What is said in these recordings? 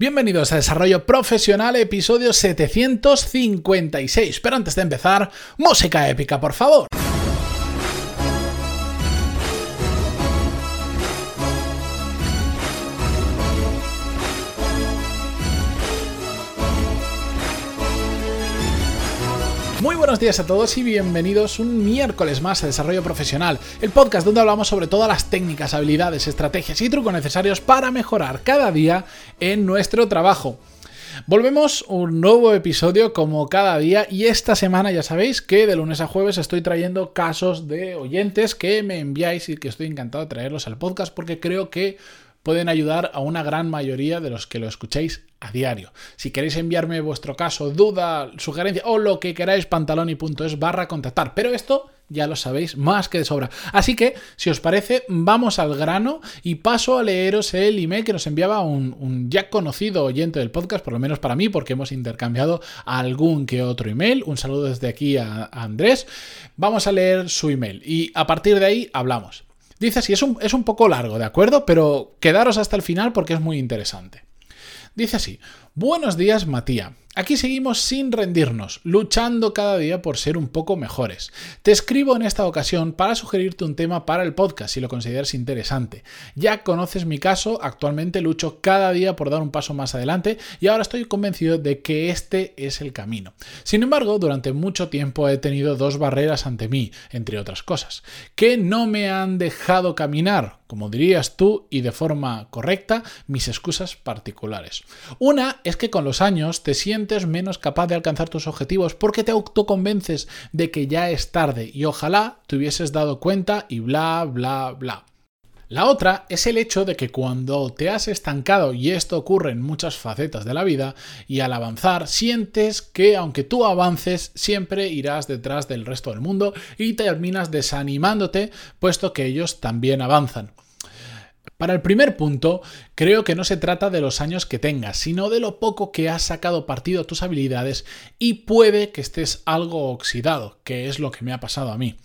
Bienvenidos a Desarrollo Profesional, episodio 756. Pero antes de empezar, música épica, por favor. Buenos días a todos y bienvenidos un miércoles más a Desarrollo Profesional, el podcast donde hablamos sobre todas las técnicas, habilidades, estrategias y trucos necesarios para mejorar cada día en nuestro trabajo. Volvemos un nuevo episodio como cada día y esta semana ya sabéis que de lunes a jueves estoy trayendo casos de oyentes que me enviáis y que estoy encantado de traerlos al podcast porque creo que pueden ayudar a una gran mayoría de los que lo escuchéis a diario. Si queréis enviarme vuestro caso, duda, sugerencia o lo que queráis, pantaloni.es barra contactar. Pero esto ya lo sabéis más que de sobra. Así que, si os parece, vamos al grano y paso a leeros el email que nos enviaba un, ya conocido oyente del podcast, por lo menos para mí, porque hemos intercambiado algún que otro email. Un saludo desde aquí a Andrés. Vamos a leer su email y a partir de ahí hablamos. Dice así, es un, es un poco largo, ¿de acuerdo? Pero quedaros hasta el final porque es muy interesante. Dice así, buenos días Matías. Aquí seguimos sin rendirnos, luchando cada día por ser un poco mejores. Te escribo en esta ocasión para sugerirte un tema para el podcast si lo consideras interesante. Ya conoces mi caso, actualmente lucho cada día por dar un paso más adelante y ahora estoy convencido de que este es el camino. Sin embargo, durante mucho tiempo he tenido dos barreras ante mí, entre otras cosas, que no me han dejado caminar, como dirías tú y de forma correcta, mis excusas particulares. Una es que con los años te sientes menos capaz de alcanzar tus objetivos porque te autoconvences de que ya es tarde y ojalá te hubieses dado cuenta y bla, bla, bla. La otra es el hecho de que cuando te has estancado, y esto ocurre en muchas facetas de la vida, y al avanzar sientes que aunque tú avances, siempre irás detrás del resto del mundo y terminas desanimándote, puesto que ellos también avanzan. Para el primer punto, creo que no se trata de los años que tengas, sino de lo poco que has sacado partido a tus habilidades y puede que estés algo oxidado, que es lo que me ha pasado a mí.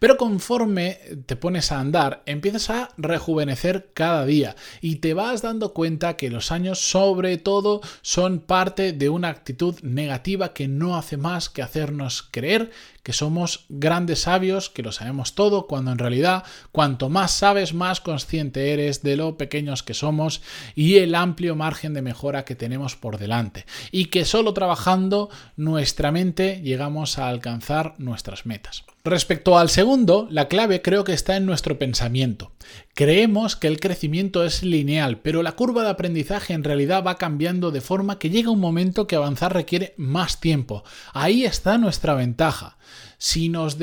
Pero conforme te pones a andar, empiezas a rejuvenecer cada día y te vas dando cuenta que los años sobre todo son parte de una actitud negativa que no hace más que hacernos creer que somos grandes sabios, que lo sabemos todo, cuando en realidad cuanto más sabes, más consciente eres de lo pequeños que somos y el amplio margen de mejora que tenemos por delante. Y que solo trabajando nuestra mente llegamos a alcanzar nuestras metas. Respecto al segundo, la clave creo que está en nuestro pensamiento. Creemos que el crecimiento es lineal, pero la curva de aprendizaje en realidad va cambiando de forma que llega un momento que avanzar requiere más tiempo. Ahí está nuestra ventaja. Si nos,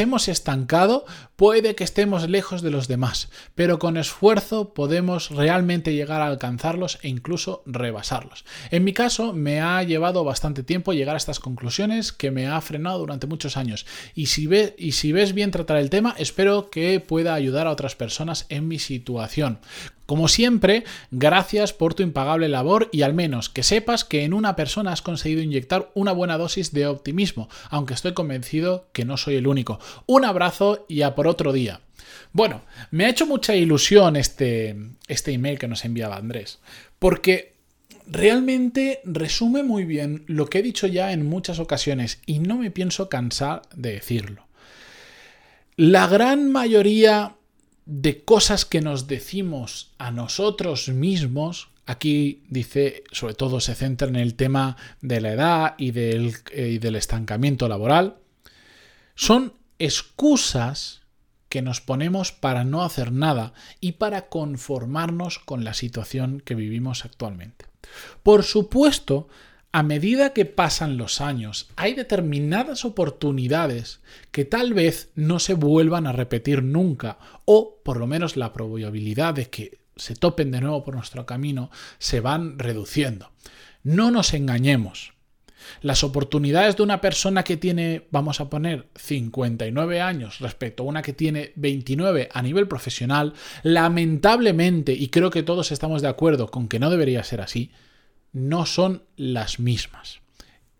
hemos estancado, puede que estemos lejos de los demás, pero con esfuerzo podemos realmente llegar a alcanzarlos e incluso rebasarlos. En mi caso, me ha llevado bastante tiempo llegar a estas conclusiones que me ha frenado durante muchos años. Y si, ve, y si ves bien tratar el tema, espero que pueda ayudar a otras personas en mi situación. Como siempre, gracias por tu impagable labor y al menos que sepas que en una persona has conseguido inyectar una buena dosis de optimismo, aunque estoy convencido que no soy el único. Un abrazo y a por otro día. Bueno, me ha hecho mucha ilusión este, este email que nos enviaba Andrés, porque realmente resume muy bien lo que he dicho ya en muchas ocasiones y no me pienso cansar de decirlo. La gran mayoría de cosas que nos decimos a nosotros mismos, aquí dice, sobre todo se centra en el tema de la edad y del, eh, y del estancamiento laboral, son excusas que nos ponemos para no hacer nada y para conformarnos con la situación que vivimos actualmente. Por supuesto, a medida que pasan los años, hay determinadas oportunidades que tal vez no se vuelvan a repetir nunca, o por lo menos la probabilidad de que se topen de nuevo por nuestro camino se van reduciendo. No nos engañemos. Las oportunidades de una persona que tiene, vamos a poner, 59 años respecto a una que tiene 29 a nivel profesional, lamentablemente, y creo que todos estamos de acuerdo con que no debería ser así, no son las mismas.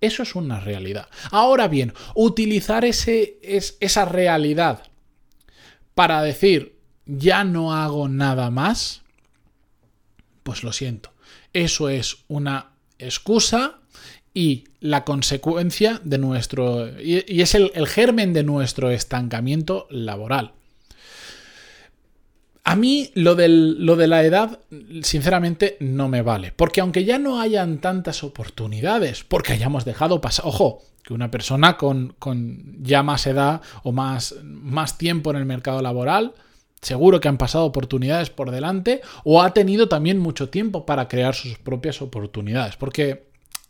Eso es una realidad. Ahora bien, utilizar ese, es, esa realidad para decir ya no hago nada más, pues lo siento. eso es una excusa y la consecuencia de nuestro. y, es el, el germen de nuestro estancamiento laboral. A mí lo, lo, de la edad, sinceramente, no me vale. Porque aunque ya no hayan tantas oportunidades, porque hayamos dejado pasar. Ojo, que una persona con, con, ya más edad o más, más tiempo en el mercado laboral, seguro que han pasado oportunidades por delante o ha tenido también mucho tiempo para crear sus propias oportunidades. Porque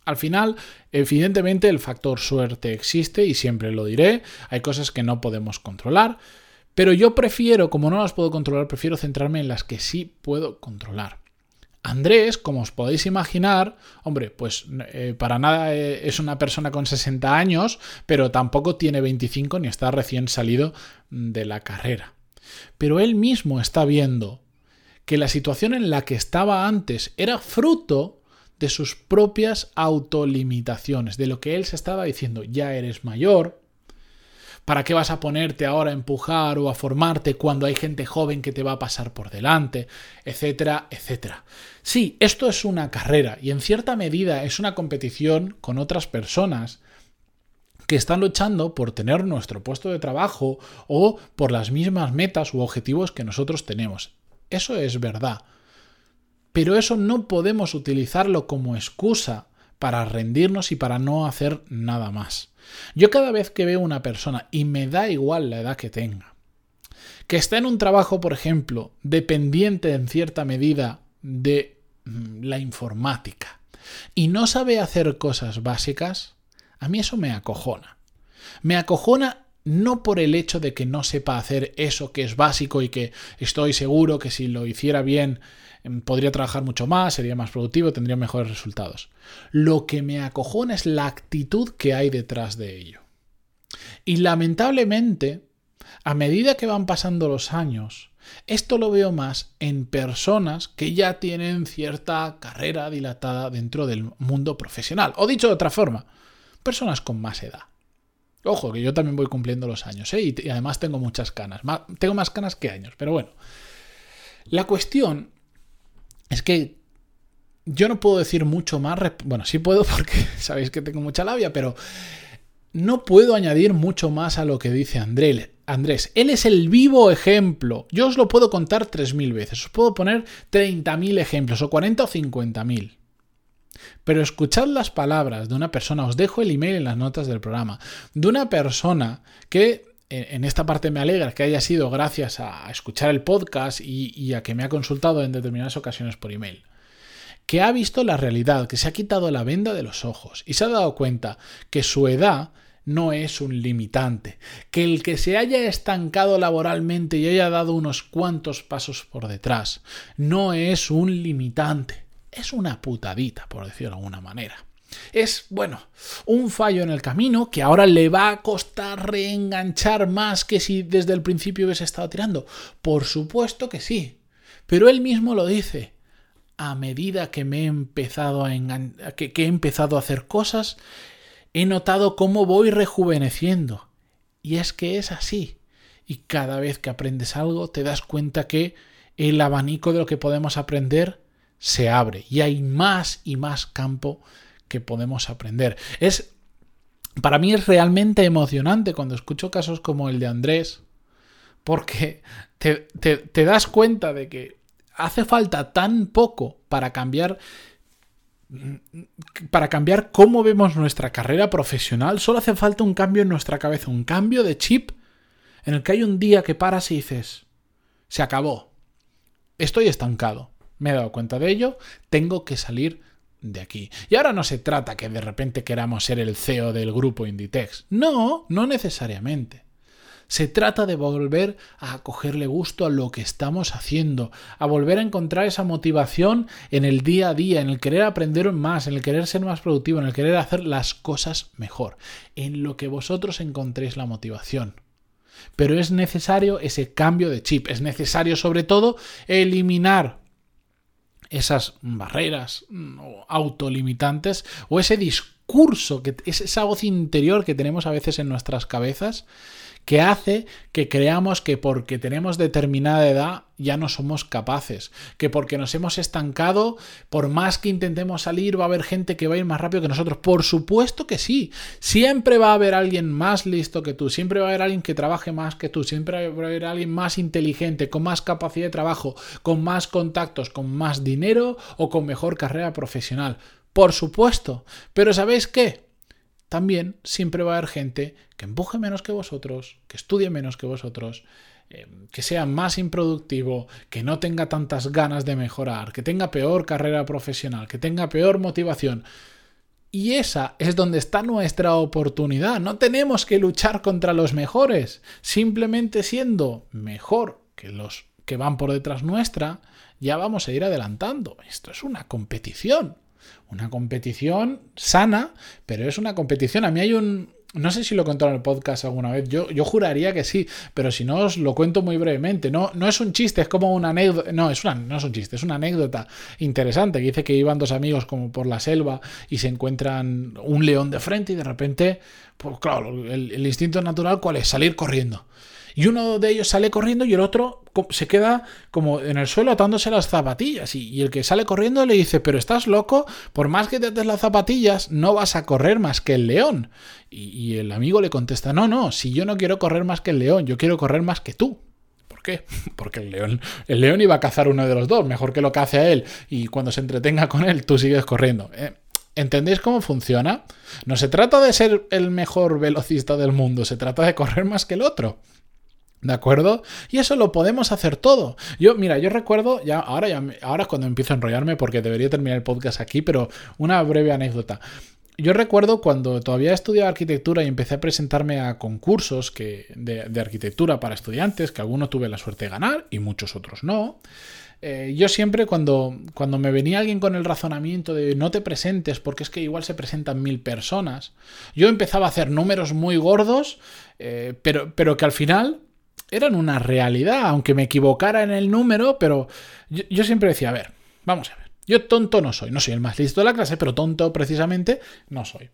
al final, evidentemente, el factor suerte existe y siempre lo diré. Hay cosas que no podemos controlar. Pero yo prefiero, como no las puedo controlar, prefiero centrarme en las que sí puedo controlar. Andrés, como os podéis imaginar, hombre, pues eh, para nada eh, es una persona con 60 años, pero tampoco tiene 25 ni está recién salido de la carrera. Pero él mismo está viendo que la situación en la que estaba antes era fruto de sus propias autolimitaciones, de lo que él se estaba diciendo, ya eres mayor, ¿Para qué vas a ponerte ahora a empujar o a formarte cuando hay gente joven que te va a pasar por delante? Etcétera, etcétera. Sí, esto es una carrera y en cierta medida es una competición con otras personas que están luchando por tener nuestro puesto de trabajo o por las mismas metas u objetivos que nosotros tenemos. Eso es verdad. Pero eso no podemos utilizarlo como excusa para rendirnos y para no hacer nada más. Yo cada vez que veo una persona, y me da igual la edad que tenga, que está en un trabajo, por ejemplo, dependiente en cierta medida de mm, la informática, y no sabe hacer cosas básicas, a mí eso me acojona. Me acojona no por el hecho de que no sepa hacer eso que es básico y que estoy seguro que si lo hiciera bien podría trabajar mucho más, sería más productivo, tendría mejores resultados. Lo que me acojona es la actitud que hay detrás de ello. Y lamentablemente, a medida que van pasando los años, esto lo veo más en personas que ya tienen cierta carrera dilatada dentro del mundo profesional. O dicho de otra forma, personas con más edad. Ojo, que yo también voy cumpliendo los años, ¿eh? y, además tengo muchas canas. tengo más canas que años, pero bueno. La cuestión es que yo no puedo decir mucho más. Bueno, sí puedo porque sabéis que tengo mucha labia, pero no puedo añadir mucho más a lo que dice Andrés. Andrés, él es el vivo ejemplo. Yo os lo puedo contar 3.000 veces. Os puedo poner 30.000 ejemplos, o 40 o 50.000. Pero escuchad las palabras de una persona, os dejo el email en las notas del programa, de una persona que en esta parte me alegra que haya sido gracias a escuchar el podcast y, a que me ha consultado en determinadas ocasiones por email que ha visto la realidad, que se ha quitado la venda de los ojos y se ha dado cuenta que su edad no es un limitante, que el que se haya estancado laboralmente y haya dado unos cuantos pasos por detrás no es un limitante, es una putadita, por decirlo de alguna manera. Es, bueno, un fallo en el camino que ahora le va a costar reenganchar más que si desde el principio hubiese estado tirando. Por supuesto que sí. Pero él mismo lo dice. A medida que he empezado a que he empezado a hacer cosas, he notado cómo voy rejuveneciendo. Y es que es así. Y cada vez que aprendes algo, te das cuenta que el abanico de lo que podemos aprender se abre y hay más y más campo que podemos aprender. Es para mí es realmente emocionante cuando escucho casos como el de Andrés, porque te, das cuenta de que hace falta tan poco para cambiar para cambiar cómo vemos nuestra carrera profesional, solo hace falta un cambio en nuestra cabeza, un cambio de chip en el que hay un día que paras y dices, se acabó, estoy estancado, me he dado cuenta de ello, tengo que salir de aquí. Y ahora no se trata que de repente queramos ser el CEO del grupo Inditex. No, no necesariamente. Se trata de volver a cogerle gusto a lo que estamos haciendo, a volver a encontrar esa motivación en el día a día, en el querer aprender más, en el querer ser más productivo, en el querer hacer las cosas mejor, en lo que vosotros encontréis la motivación. Pero es necesario ese cambio de chip, es necesario sobre todo eliminar esas barreras mm, autolimitantes o ese discurso discurso, que es esa voz interior que tenemos a veces en nuestras cabezas, que hace que creamos que porque tenemos determinada edad ya no somos capaces, que porque nos hemos estancado, por más que intentemos salir, va a haber gente que va a ir más rápido que nosotros. Por supuesto que sí, siempre va a haber alguien más listo que tú, siempre va a haber alguien que trabaje más que tú, siempre va a haber alguien más inteligente, con más capacidad de trabajo, con más contactos, con más dinero o con mejor carrera profesional. Por supuesto, pero ¿sabéis qué? también siempre va a haber gente que empuje menos que vosotros, que estudie menos que vosotros, eh, que sea más improductivo, que no tenga tantas ganas de mejorar, que tenga peor carrera profesional, que tenga peor motivación. Y esa es donde está nuestra oportunidad. No tenemos que luchar contra los mejores. Simplemente siendo mejor que los que van por detrás nuestra, ya vamos a ir adelantando. Esto es una competición. Una competición sana, pero es una competición. A mí hay un, no sé si lo he contado en el podcast alguna vez. Yo, yo juraría que sí, pero si no os lo cuento muy brevemente. No, no es un chiste, es como una anécdota. No, es una, no es un chiste, es una anécdota interesante. Que dice que iban dos amigos como por la selva y se encuentran un león de frente y de repente, pues claro, el, el instinto natural, ¿cuál es? Salir corriendo y uno de ellos sale corriendo y el otro se queda como en el suelo atándose las zapatillas y, el que sale corriendo le dice, pero estás loco, por más que te ates las zapatillas, no vas a correr más que el león. Y, el amigo le contesta, no, no, si yo no quiero correr más que el león, yo quiero correr más que tú. ¿Por qué? Porque el león, el león iba a cazar uno de los dos, mejor que lo cace a él y cuando se entretenga con él tú sigues corriendo. ¿eh? ¿Entendéis cómo funciona? No se trata de ser el mejor velocista del mundo, se trata de correr más que el otro. ¿De acuerdo? Y eso lo podemos hacer todo. Yo, mira, yo recuerdo, ya ahora, ya, ahora es cuando empiezo a enrollarme porque debería terminar el podcast aquí, pero una breve anécdota. Yo recuerdo cuando todavía estudiaba arquitectura y empecé a presentarme a concursos que, de, arquitectura para estudiantes, que algunos tuve la suerte de ganar y muchos otros no. Eh, yo siempre cuando, cuando me venía alguien con el razonamiento de no te presentes porque es que igual se presentan mil personas, yo empezaba a hacer números muy gordos, eh, pero, pero que al final eran una realidad, aunque me equivocara en el número, pero yo, siempre decía, a ver, vamos a ver. Yo tonto no soy, no soy el más listo de la clase, pero tonto precisamente no soy.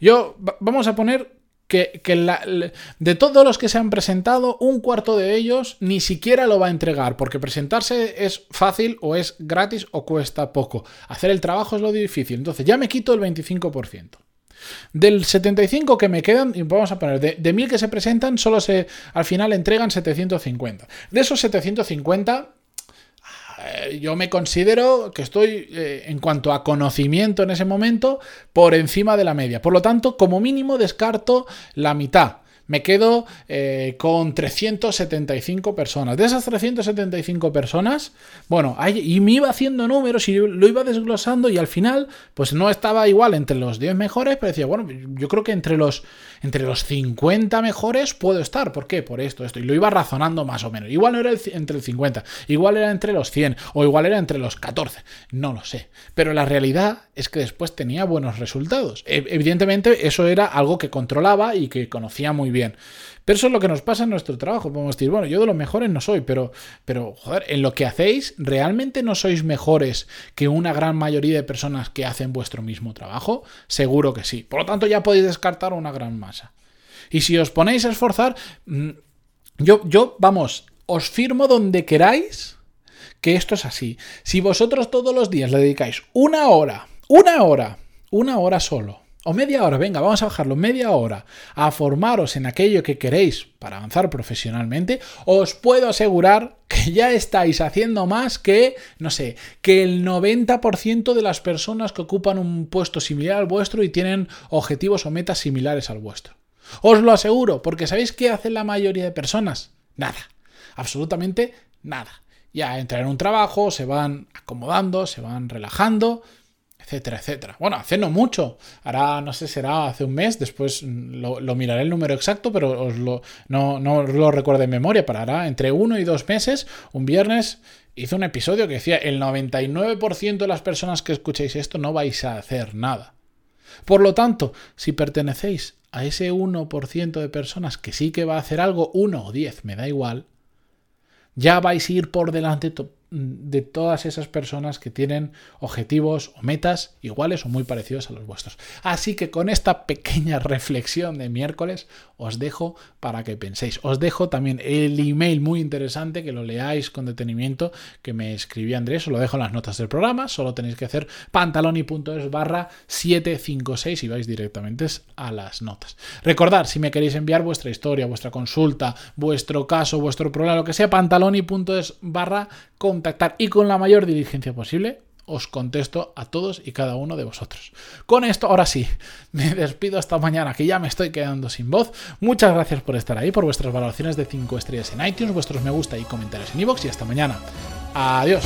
Yo, vamos a poner que, de todos los que se han presentado, un cuarto de ellos ni siquiera lo va a entregar, porque presentarse es fácil o es gratis o cuesta poco. Hacer el trabajo es lo difícil. Entonces ya me quito el 25%. Del 75 que me quedan, y vamos a poner, de, de 1000 que se presentan, solo se al final entregan 750. De esos 750, eh, yo me considero que estoy, eh, en cuanto a conocimiento en ese momento, por encima de la media. Por lo tanto, como mínimo descarto la mitad me quedo eh, con 375 personas. De esas 375 personas, bueno, y me iba haciendo números y lo iba desglosando y al final, pues no estaba igual entre los 10 mejores, pero decía, bueno, yo creo que entre los, entre los 50 mejores puedo estar. ¿Por qué? Por esto, esto. Y lo iba razonando más o menos. Igual no era entre el 50, igual era entre los 100 o igual era entre los 14. No lo sé. Pero la realidad es que después tenía buenos resultados. Evidentemente, eso era algo que controlaba y que conocía muy bien. Pero eso es lo que nos pasa en nuestro trabajo. Podemos decir, bueno, yo de los mejores no soy, pero, pero, joder, en lo que hacéis, ¿realmente no sois mejores que una gran mayoría de personas que hacen vuestro mismo trabajo? Seguro que sí. Por lo tanto, ya podéis descartar una gran masa. Y si os ponéis a esforzar, mm, yo, yo, vamos, os firmo donde queráis que esto es así. Si vosotros todos los días le dedicáis una hora, una hora, una hora solo o media hora, venga, vamos a bajarlo, media hora, a formaros en aquello que queréis para avanzar profesionalmente, os puedo asegurar que ya estáis haciendo más que, no sé, que el 90% de las personas que ocupan un puesto similar al vuestro y tienen objetivos o metas similares al vuestro. Os lo aseguro, porque ¿sabéis qué hacen la mayoría de personas? Nada, absolutamente nada. Ya entran en un trabajo, se van acomodando, se van relajando, etcétera, etcétera. Bueno, hace no mucho, ahora no sé, será hace un mes, después lo, miraré el número exacto, pero os no, no lo recuerdo en memoria, para ahora entre uno y dos meses, un viernes hice un episodio que decía el 99% de las personas que escuchéis esto no vais a hacer nada. Por lo tanto, si pertenecéis a ese 1% de personas que sí que va a hacer algo, 1 o 10, me da igual, ya vais a ir por delante de todas esas personas que tienen objetivos o metas iguales o muy parecidos a los vuestros. Así que con esta pequeña reflexión de miércoles os dejo para que penséis. Os dejo también el email muy interesante que lo leáis con detenimiento que me escribió Andrés, os lo dejo en las notas del programa, solo tenéis que hacer pantaloni.es barra 756 y vais directamente a las notas. Recordad, si me queréis enviar vuestra historia, vuestra consulta, vuestro caso, vuestro problema, lo que sea, pantaloni.es barra contactar y con la mayor diligencia posible os contesto a todos y cada uno de vosotros. Con esto, ahora sí, me despido hasta mañana, que ya me estoy quedando sin voz. Muchas gracias por estar ahí, por vuestras valoraciones de 5 estrellas en iTunes, vuestros me gusta y comentarios en iVoox y hasta mañana. Adiós.